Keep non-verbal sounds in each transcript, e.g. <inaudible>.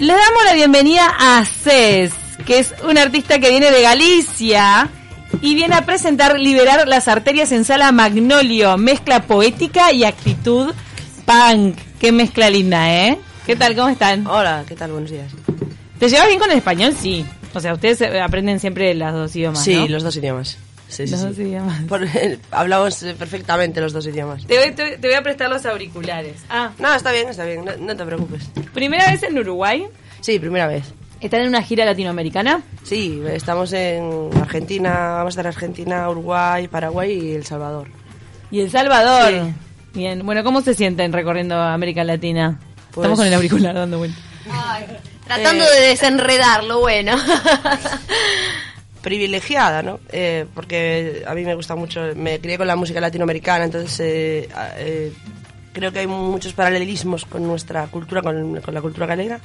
Le damos la bienvenida a Cés, que es un artista que viene de Galicia y viene a presentar Liberar las arterias en sala Magnolio, mezcla poética y actitud punk. Qué mezcla linda, ¿eh? ¿Qué tal? ¿Cómo están? Hola, ¿qué tal? Buenos días. ¿Te llevas bien con el español? Sí. O sea, ustedes eh, aprenden siempre los dos idiomas, Sí, ¿no? los dos idiomas. Sí, sí, Los sí. dos idiomas. Por- <laughs> hablamos eh, perfectamente los dos idiomas. Te voy, te- te voy a prestar los auriculares. Ah, No, está bien, está bien, no, no te preocupes. primera vez en Uruguay. Sí, primera vez. ¿Están en una gira latinoamericana? Sí, estamos en Argentina, vamos a estar en Argentina, Uruguay, Paraguay y El Salvador. Y El Salvador. Sí. Bien, bueno, ¿cómo se sienten recorriendo América Latina? Pues- Estamos con el auricular dando vuelta. Tratando Eh. de desenredarlo, bueno. <laughs> Privilegiada, ¿no? Eh, porque a mí me gusta mucho, me crié con la música latinoamericana, entonces eh, a- eh, creo que hay muchos paralelismos con nuestra cultura, con, con la cultura galega,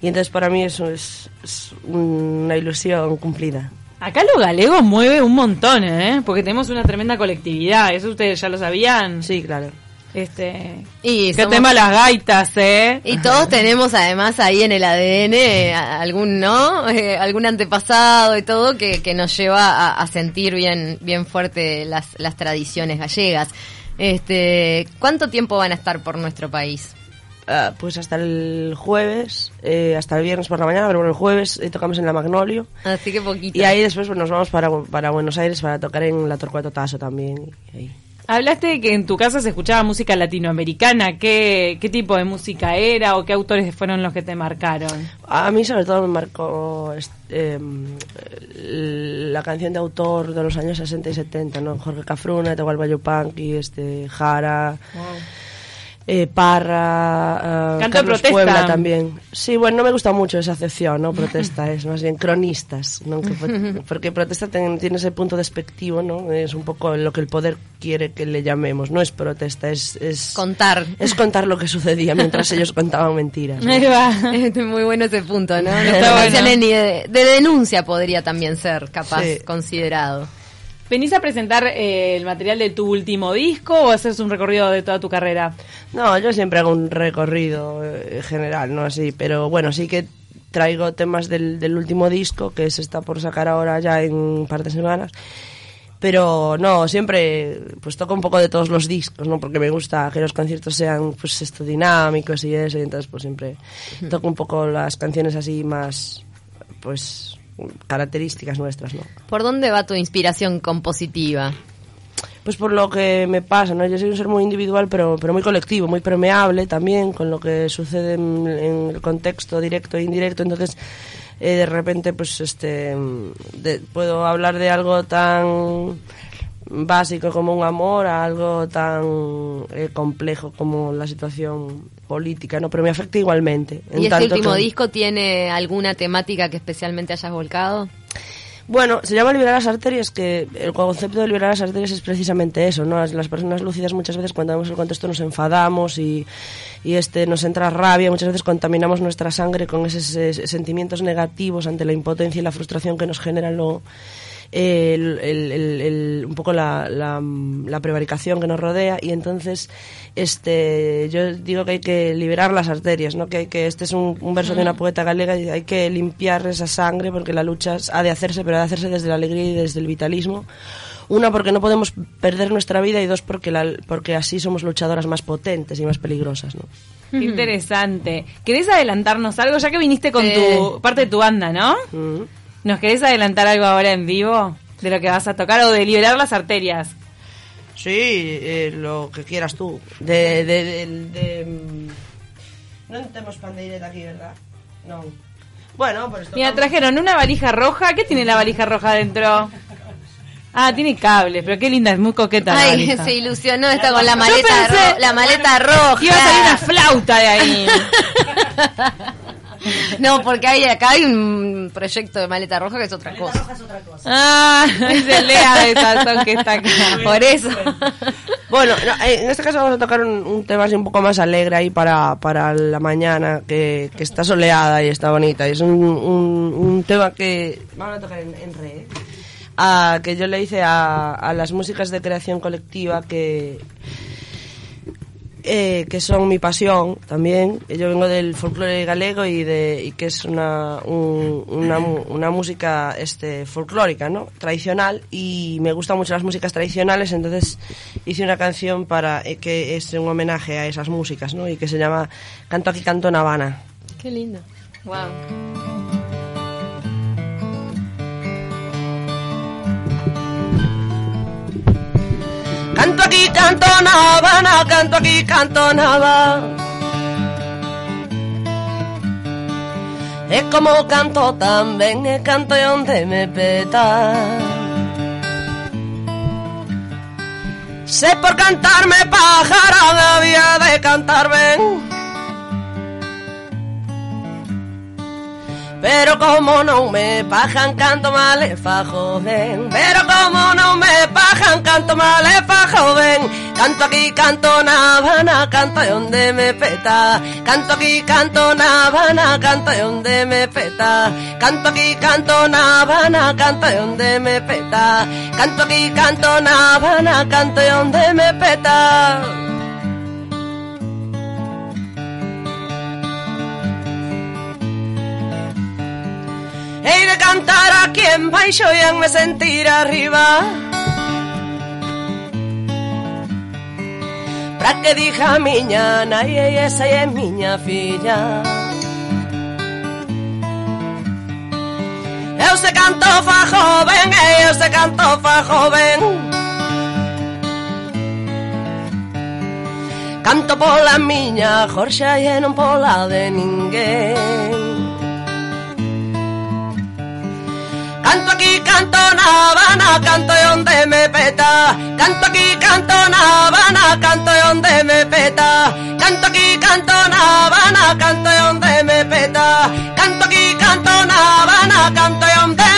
y entonces para mí eso es, es una ilusión cumplida. Acá lo galego mueve un montón, ¿eh? Porque tenemos una tremenda colectividad. ¿Eso ustedes ya lo sabían? Sí, claro. Este... Y, ¿Qué somos- tema las gaitas, eh? y todos tenemos además ahí en el ADN algún, ¿no? Eh, algún antepasado y todo que, que nos lleva a, a sentir bien, bien fuerte las, las tradiciones gallegas. Este, ¿Cuánto tiempo van a estar por nuestro país? Ah, pues hasta el jueves, eh, hasta el viernes por la mañana, pero bueno, el jueves eh, tocamos en la Magnolio. Así que poquito. Y ahí después pues, nos vamos para, para Buenos Aires para tocar en la Torcuato Tasso también. y ahí. Hablaste de que en tu casa se escuchaba música latinoamericana. ¿Qué, ¿Qué tipo de música era o qué autores fueron los que te marcaron? A mí sobre todo me marcó em, la canción de autor de los años 60 y 70, ¿no? Jorge Cafruna, Atahualpa Yupanqui, este, Jara, eh, Parra, eh, Canto de Carlos protesta. Puebla también. Sí, bueno, no me gusta mucho esa acepción, ¿no? Protesta, es más bien cronistas, ¿no? <laughs> Porque protesta ten- tiene ese punto despectivo, ¿no? Es un poco lo que el poder quiere que le llamemos, no es protesta, es... es Contar. es contar lo que sucedía mientras ellos <laughs> contaban mentiras. ¿no? Ahí va. Muy bueno ese punto, ¿no? <laughs> No bueno. de, de denuncia podría también ser capaz Sí. considerado. ¿Venís a presentar eh, el material de tu último disco o haces un recorrido de toda tu carrera? No, yo siempre hago un recorrido eh, general, no así, pero bueno, sí que traigo temas del, del último disco que se está por sacar ahora ya en un par de semanas. Pero no, siempre pues toco un poco de todos los discos, ¿no? Porque me gusta que los conciertos sean pues esto dinámicos y eso, y entonces pues siempre toco un poco las canciones así más pues características nuestras, ¿no? ¿Por dónde va tu inspiración compositiva? Pues por lo que me pasa, ¿no? Yo soy un ser muy individual, pero, pero muy colectivo, muy permeable también con lo que sucede en, en el contexto directo e indirecto. Entonces, eh, de repente, pues, este, de- puedo hablar de algo tan básico como un amor a algo tan eh, complejo como la situación política, ¿no? Pero me afecta igualmente. en ¿Y este tanto último que- disco tiene alguna temática que especialmente hayas volcado? Bueno, se llama liberar las arterias, que el concepto de liberar las arterias es precisamente eso, ¿no? Las- Las personas lúcidas muchas veces cuando vemos el contexto nos enfadamos y, y este nos entra rabia, muchas veces contaminamos nuestra sangre con esos, eh, sentimientos negativos ante la impotencia y la frustración que nos generan lo, el, el- el- el- un poco la, la, la prevaricación que nos rodea y entonces este yo digo que hay que liberar las arterias no que hay que este es un, un verso de una poeta galega y hay que limpiar esa sangre porque la lucha ha de hacerse pero ha de hacerse desde la alegría y desde el vitalismo una porque no podemos perder nuestra vida y dos porque la, porque así somos luchadoras más potentes y más peligrosas no Qué interesante. ¿Querés adelantarnos algo? Ya que viniste con Sí. tu parte de tu banda, ¿no? Mm. ¿Nos querés adelantar algo ahora en vivo? De lo que vas a tocar o de liberar las arterias. Sí, eh, lo que quieras tú. De, de, de, de, mm, no tenemos pandeireta aquí, ¿verdad? No. Bueno, pues Mira, tocamos- trajeron una valija roja. ¿Qué tiene la valija roja adentro? Ah, tiene cables, pero qué linda, es muy coqueta Ay, <laughs> se ilusionó esta con la maleta, pensé- ro- la maleta roja. Iba a salir una flauta de ahí. <laughs> <laughs> <laughs> No, porque hay, acá hay un proyecto de maleta roja que es otra cosa. Ah, <laughs> es el Lea de Sazón que está acá. Por eso. Bueno, no, eh, en este caso vamos a tocar un, un tema así un poco más alegre ahí para, para la mañana, que, que está soleada y está bonita. Y es un, un, un tema que vamos a tocar en, en re, ¿eh? Ah, que yo le hice a, a las músicas de creación colectiva que eh, que son mi pasión también. Yo vengo del folclore galego y, de, y que es una, un- una, una música este, folclórica, ¿no? tradicional, y me gustan mucho las músicas tradicionales, entonces hice una canción para eh, que es un homenaje a esas músicas, ¿no? y que se llama Canto aquí, canto en Habana. Qué lindo. Wow. Aquí, canto en Habana, canto aquí, canto en Habana. Es como canto también, es canto donde me peta. Sé por cantarme pájara, había de cantar ven. Pero como non me pajan canto mal e fa joven. Pero como non me pajan canto mal e fa joven. Canto aquí, canto na Habana, canto e onde me peta. Canto aquí, canto na Habana, canto e onde me peta. Canto aquí, canto na Habana, canto e onde me peta. Canto aquí, canto na Habana, canto e onde me peta. Hei de cantar a quien baixo e me sentir arriba. Pra que dixa miña nai e esa é miña filla. Eu se canto fa joven, eu se canto fa joven. Canto pola miña Jorxa e non pola de ninguén. Canto aquí, canto na Habana, canto donde me peta. Canto aquí, canto na Habana, canto donde me peta. Canto aquí, canto na Habana, canto donde me peta. Canto aquí, canto na Habana, canto donde me peta.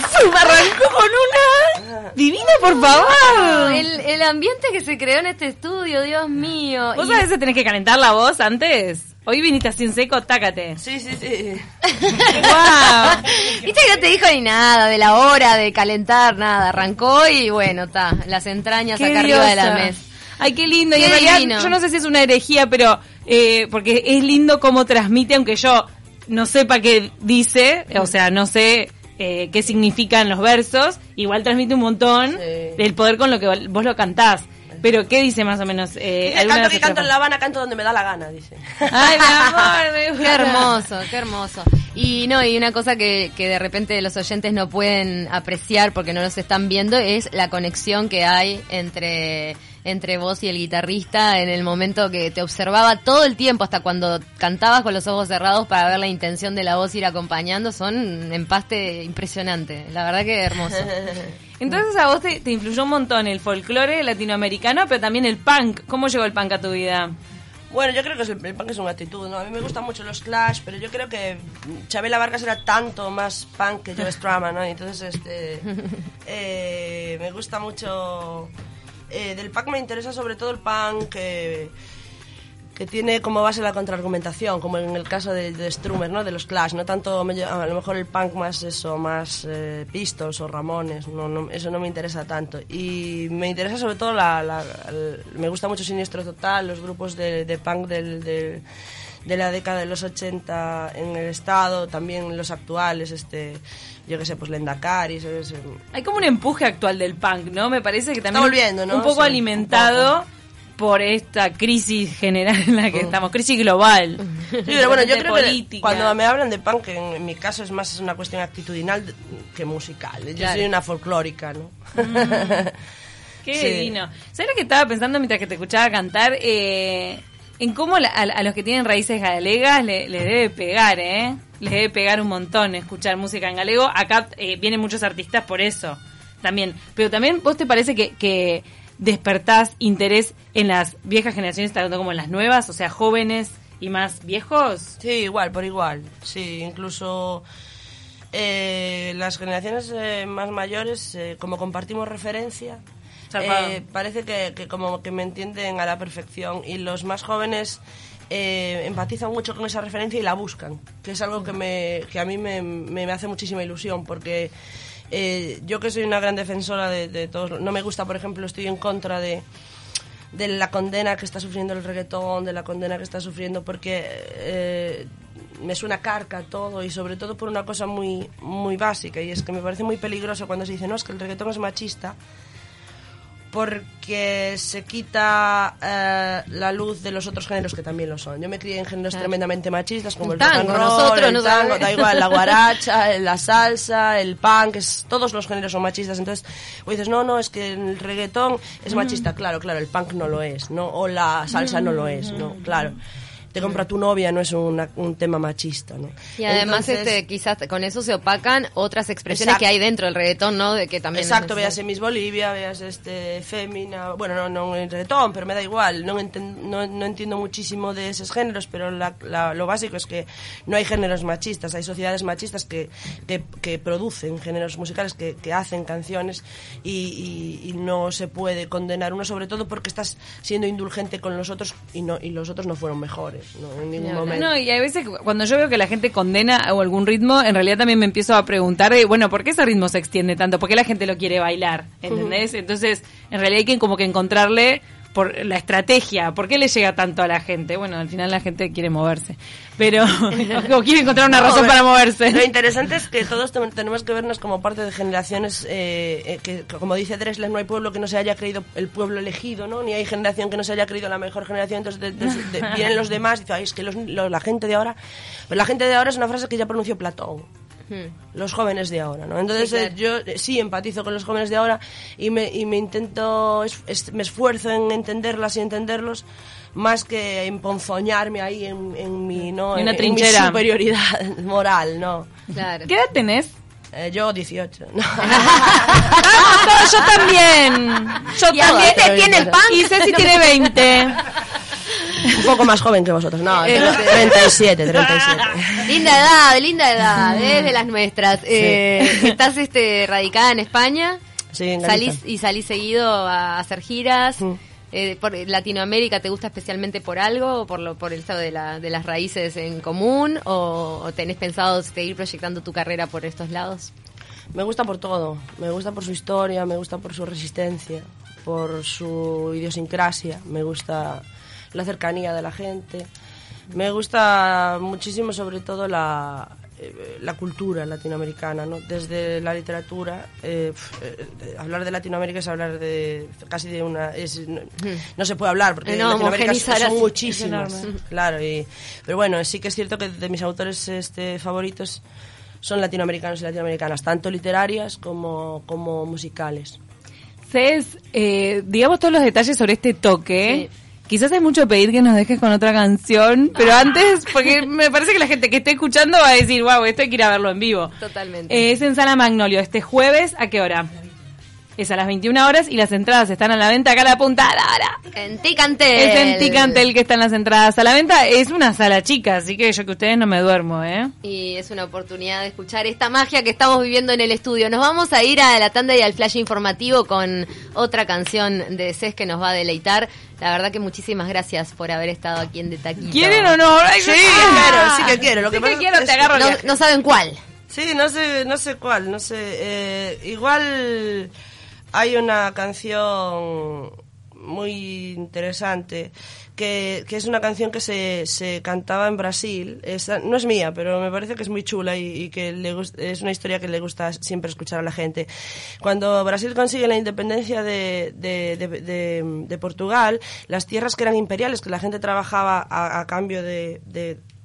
¡Fum! arrancó con una divina, por favor. El, el ambiente que se creó en este estudio, Dios mío. ¿Vos Y- a veces tenés que calentar la voz antes? Hoy viniste así en seco, tácate. Sí, sí, sí. <laughs> ¡Wow! Viste que no te dijo ni nada de la hora, de calentar, nada. Arrancó y bueno, está. Las entrañas acá arriba de la mesa. Ay, qué lindo. y Qué en realidad, divino. yo no sé si es una herejía, pero eh, porque es lindo cómo transmite, aunque yo no sepa qué dice, o sea, no sé eh, qué significan los versos, igual transmite un montón Sí. del poder con lo que vos lo cantás. Pero, ¿qué dice más o menos? Eh, Dice, canto que canto en? La Habana, canto donde me da la gana, dice. Ay, mi amor, me <laughs> gusta. Qué hermoso, qué hermoso. Y no, y una cosa que, que de repente los oyentes no pueden apreciar porque no los están viendo es la conexión que hay entre entre vos y el guitarrista en el momento que te observaba todo el tiempo hasta cuando cantabas con los ojos cerrados para ver la intención de la voz ir acompañando son un empaste impresionante la verdad que hermoso <laughs> Entonces a vos te, te influyó un montón el folclore latinoamericano, pero también el punk. ¿Cómo llegó el punk a tu vida? Bueno, yo creo que el, el punk es una actitud, ¿no? A mí me gustan mucho los Clash, pero yo creo que Chabela Vargas era tanto más punk que Joe Strummer, ¿no? Y entonces, este, <laughs> eh, me gusta mucho... eh, del punk me interesa sobre todo el punk que, tiene como base la contraargumentación, como en el caso de, de Strummer, ¿no? De los Clash, no tanto, a lo mejor el punk más eso, más eh, Pistols o Ramones, no, no, eso no me interesa tanto. Y me interesa sobre todo la, me gusta mucho Siniestro Total, los grupos de, de punk del, del, de la década de los 80 en el Estado, también los actuales, este yo qué sé, pues Lendakari. Hay como un empuje actual del punk, ¿no? Me parece que también volviendo, ¿no? un poco Sí, alimentado por esta crisis general en la que estamos, crisis global. <laughs> Sí, pero bueno, yo creo que cuando me hablan de punk, en, en mi caso es más una cuestión actitudinal que musical. Yo Claro. soy una folclórica, ¿no? <laughs> Qué Sí. divino. ¿Sabes lo que estaba pensando mientras que te escuchaba cantar? Eh, en cómo la- a, a los que tienen raíces galegas le- les debe pegar, ¿eh? Les debe pegar un montón escuchar música en galego. Acá eh, vienen muchos artistas por eso también. Pero también, ¿vos te parece que, que despertás interés en las viejas generaciones tanto como en las nuevas? O sea, jóvenes y más viejos. Sí, igual, por igual. Sí, incluso eh, las generaciones eh, más mayores, eh, como compartimos referencia, eh, parece que, que como que me entienden a la perfección y los más jóvenes eh, empatizan mucho con esa referencia y la buscan, que es algo que, me, que a mí me, me- me hace muchísima ilusión porque eh, yo que soy una gran defensora de, de todos, no me gusta, por ejemplo, estoy en contra de de la condena que está sufriendo el reggaetón, de la condena que está sufriendo, porque eh, me suena carca todo y sobre todo por una cosa muy, muy básica y es que me parece muy peligroso cuando se dice, no, es que el reggaetón es machista porque se quita eh, la luz de los otros géneros que también lo son. Yo me crié en géneros Claro. tremendamente machistas como el, rock and tango, roll, nosotros el no tango, da igual, la <laughs> guaracha, la salsa, el punk, es, todos los géneros son machistas. Entonces, o dices, no, no, es que el reggaetón es machista. Claro, claro, el punk no lo es, ¿no? O la salsa no lo es, ¿no? Claro. Te compra tu novia no es una- un tema machista, ¿no? Y además, Entonces, este, quizás con eso se opacan otras expresiones Exacto. que hay dentro del reggaetón, ¿no? De que también Exacto, veas Miss Bolivia, veas este Fémina, bueno, no, no en reggaetón, pero me da igual, no, enten- no, no entiendo muchísimo de esos géneros, pero la- la- lo básico es que no hay géneros machistas, hay sociedades machistas que, que, que producen géneros musicales, que, que hacen canciones y, y- y no se puede condenar uno, sobre todo porque estás siendo indulgente con los otros y, no, y los otros no fueron mejores, ¿no? en ningún momento. No, y a veces cu- cuando yo veo que la gente condena o algún ritmo, en realidad también me empiezo a preguntar, de, bueno, ¿por qué ese ritmo se extiende tanto? ¿Por qué la gente lo quiere bailar? ¿Entendés? Entonces, en realidad hay que como que encontrarle por la estrategia, ¿por qué le llega tanto a la gente? Bueno, al final la gente quiere moverse, pero <laughs> o quiere encontrar una razón para Lo moverse. interesante es que todos tenemos que vernos como parte de generaciones eh, eh, que, como dice Dressler, no hay pueblo que no se haya creído el pueblo elegido, ¿no? Ni hay generación que no se haya creído la mejor generación. Entonces de- de- de- <laughs> vienen los demás y dicen, "Ay, es que los- lo- la gente de ahora... Pero la gente de ahora es una frase que ya pronunció Platón. Los jóvenes de ahora, ¿no? Entonces Sí, claro. eh, yo eh, sí empatizo con los jóvenes de ahora y me, y me intento, es- es- me esfuerzo en entenderlas y entenderlos más que en ponzoñarme ahí en, en mi, ¿no? En en mi trinchera. superioridad <laughs> moral, ¿no? Claro. ¿Qué edad tenés? Eh, yo 18. No. <laughs> Ah, yo también. Yo Y así te tiene el punk. Y Ceci tiene 20. <laughs> Un poco más joven que vosotros. No, Eh, 37, 37. <laughs> Linda edad, linda edad, es de las nuestras. Eh, ¿Estás este, radicada en España? Sí, en. ¿Salís, ¿Y salís seguido a hacer giras? Mm. Eh, por Latinoamérica te gusta especialmente por algo, o por, lo, por el estado de, la, de las raíces en común, o, o tenés pensado seguir proyectando tu carrera por estos lados? Me gusta por todo. Me gusta por su historia, me gusta por su resistencia, por su idiosincrasia, me gusta la cercanía de la gente. Me gusta muchísimo sobre todo la, eh, la cultura latinoamericana, ¿no? Desde la literatura, eh, eh, hablar de Latinoamérica es hablar de casi de una... Es, no, no se puede hablar porque No, Latinoamérica son muchísimas. Claro, y, pero bueno, sí que es cierto que de mis autores este, favoritos son latinoamericanos y latinoamericanas, tanto literarias como, como musicales. Cés, eh, digamos todos los detalles sobre este toque. Sí. Quizás es mucho pedir que nos dejes con otra canción, pero antes, porque <laughs> me parece que la gente que esté escuchando va a decir, wow, esto hay que ir a verlo en vivo. Totalmente. Eh, es en Sala Magnolio, este jueves, ¿a qué hora? Es a las 21 horas y las entradas están a la venta acá a la punta. ¡Lara! En Ticantel. Es en Ticantel que están las entradas a la venta. Es una sala chica, así que yo que ustedes no me duermo, ¿eh? Y es una oportunidad de escuchar esta magia que estamos viviendo en el estudio. Nos vamos a ir a la tanda y al flash informativo con otra canción de CES que nos va a deleitar. La verdad que muchísimas gracias por haber estado aquí en De Taquito. ¿Quieren o no? Ay, Sí, ah. quiero, sí que quiero. Lo que pasa que quiero, te agarro No, no saben cuál. Sí, no sé, no sé cuál, no sé. eh, igual hay una canción muy interesante que, que es una canción que se, se cantaba en Brasil. No es mía, pero me parece que es muy chula y, que le es una historia que le gusta siempre escuchar a la gente. Cuando Brasil consigue la independencia de, de, de- Portugal, las tierras que eran imperiales, que la gente trabajaba a, cambio de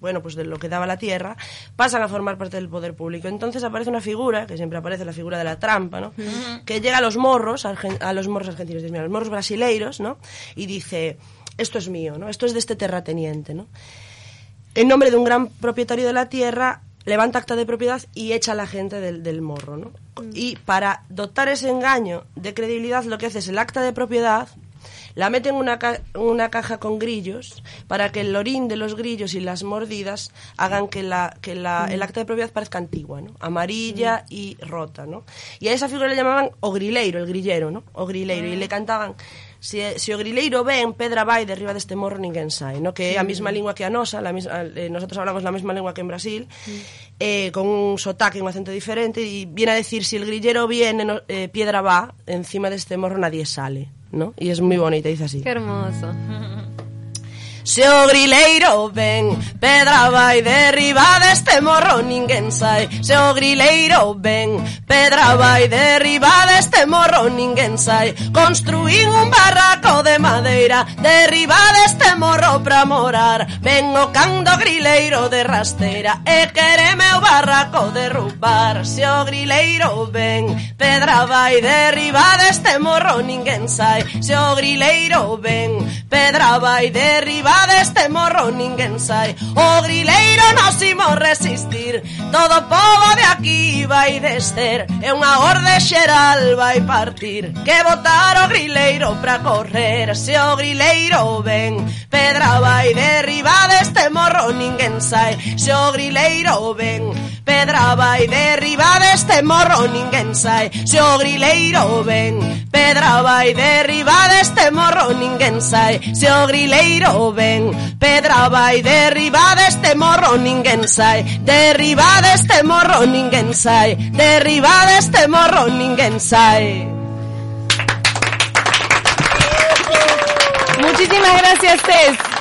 bueno, pues de lo que daba la tierra, pasan a formar parte del poder público. Entonces aparece una figura, que siempre aparece la figura de la trampa, ¿no? Que llega a los morros, a los morros argentinos, a los morros brasileiros, ¿no? Y dice, esto es mío, ¿no? Esto es de este terrateniente, ¿no? En nombre de un gran propietario de la tierra, levanta acta de propiedad y echa a la gente del, del morro, ¿no? Y para dotar ese engaño de credibilidad, lo que hace es el acta de propiedad, la mete en una, ca- una caja con grillos para que el orín de los grillos y las mordidas hagan que, la, que la, el acta de propiedad parezca antigua, ¿no? Amarilla y rota, ¿no? Y a esa figura le llamaban o grileiro, el grillero, ¿no? O grileiro. Y le cantaban si, si o grileiro ven, pedra vai de arriba deste morro ninguén sai, no? que é a mesma lingua que a nosa, la misma, eh, nosotros hablamos la misma lengua que en Brasil, eh, con un sotaque, un acento diferente, y viene a decir, si el grillero viene, no- eh, piedra va, encima de este morro nadie sale, ¿no? Y es muy bonita, dice así. Qué hermoso. Se o grileiro ven, pedra vai derriba deste morro ninguén sai. Se o grileiro ven, pedra vai derriba deste morro ninguén sai. Construín un barraco de madeira Derriba deste morro pra morar. Ven o cando grileiro de rasteira E quereme o barraco derrubar Se o grileiro ven Pedra vai derriba deste morro ninguén sai. Se o grileiro ven Pedra vai derriba deste morro ninguén sai. O grileiro nos imos resistir Todo o povo de aquí vai descer. E unha orde xeral vai partir Que botar o grileiro pra correr verase o grileiro ven Pedra vai derriba deste morro ninguén sai Se o grileiro ven Pedra vai derriba deste morro ninguén sai Se o grileiro ven Pedra vai derriba deste morro ninguén sai Se o grileiro ven Pedra vai derriba deste morro ninguén sai Derriba deste morro ninguén sai Derriba deste morro ninguén sai Muchísimas gracias, Tess.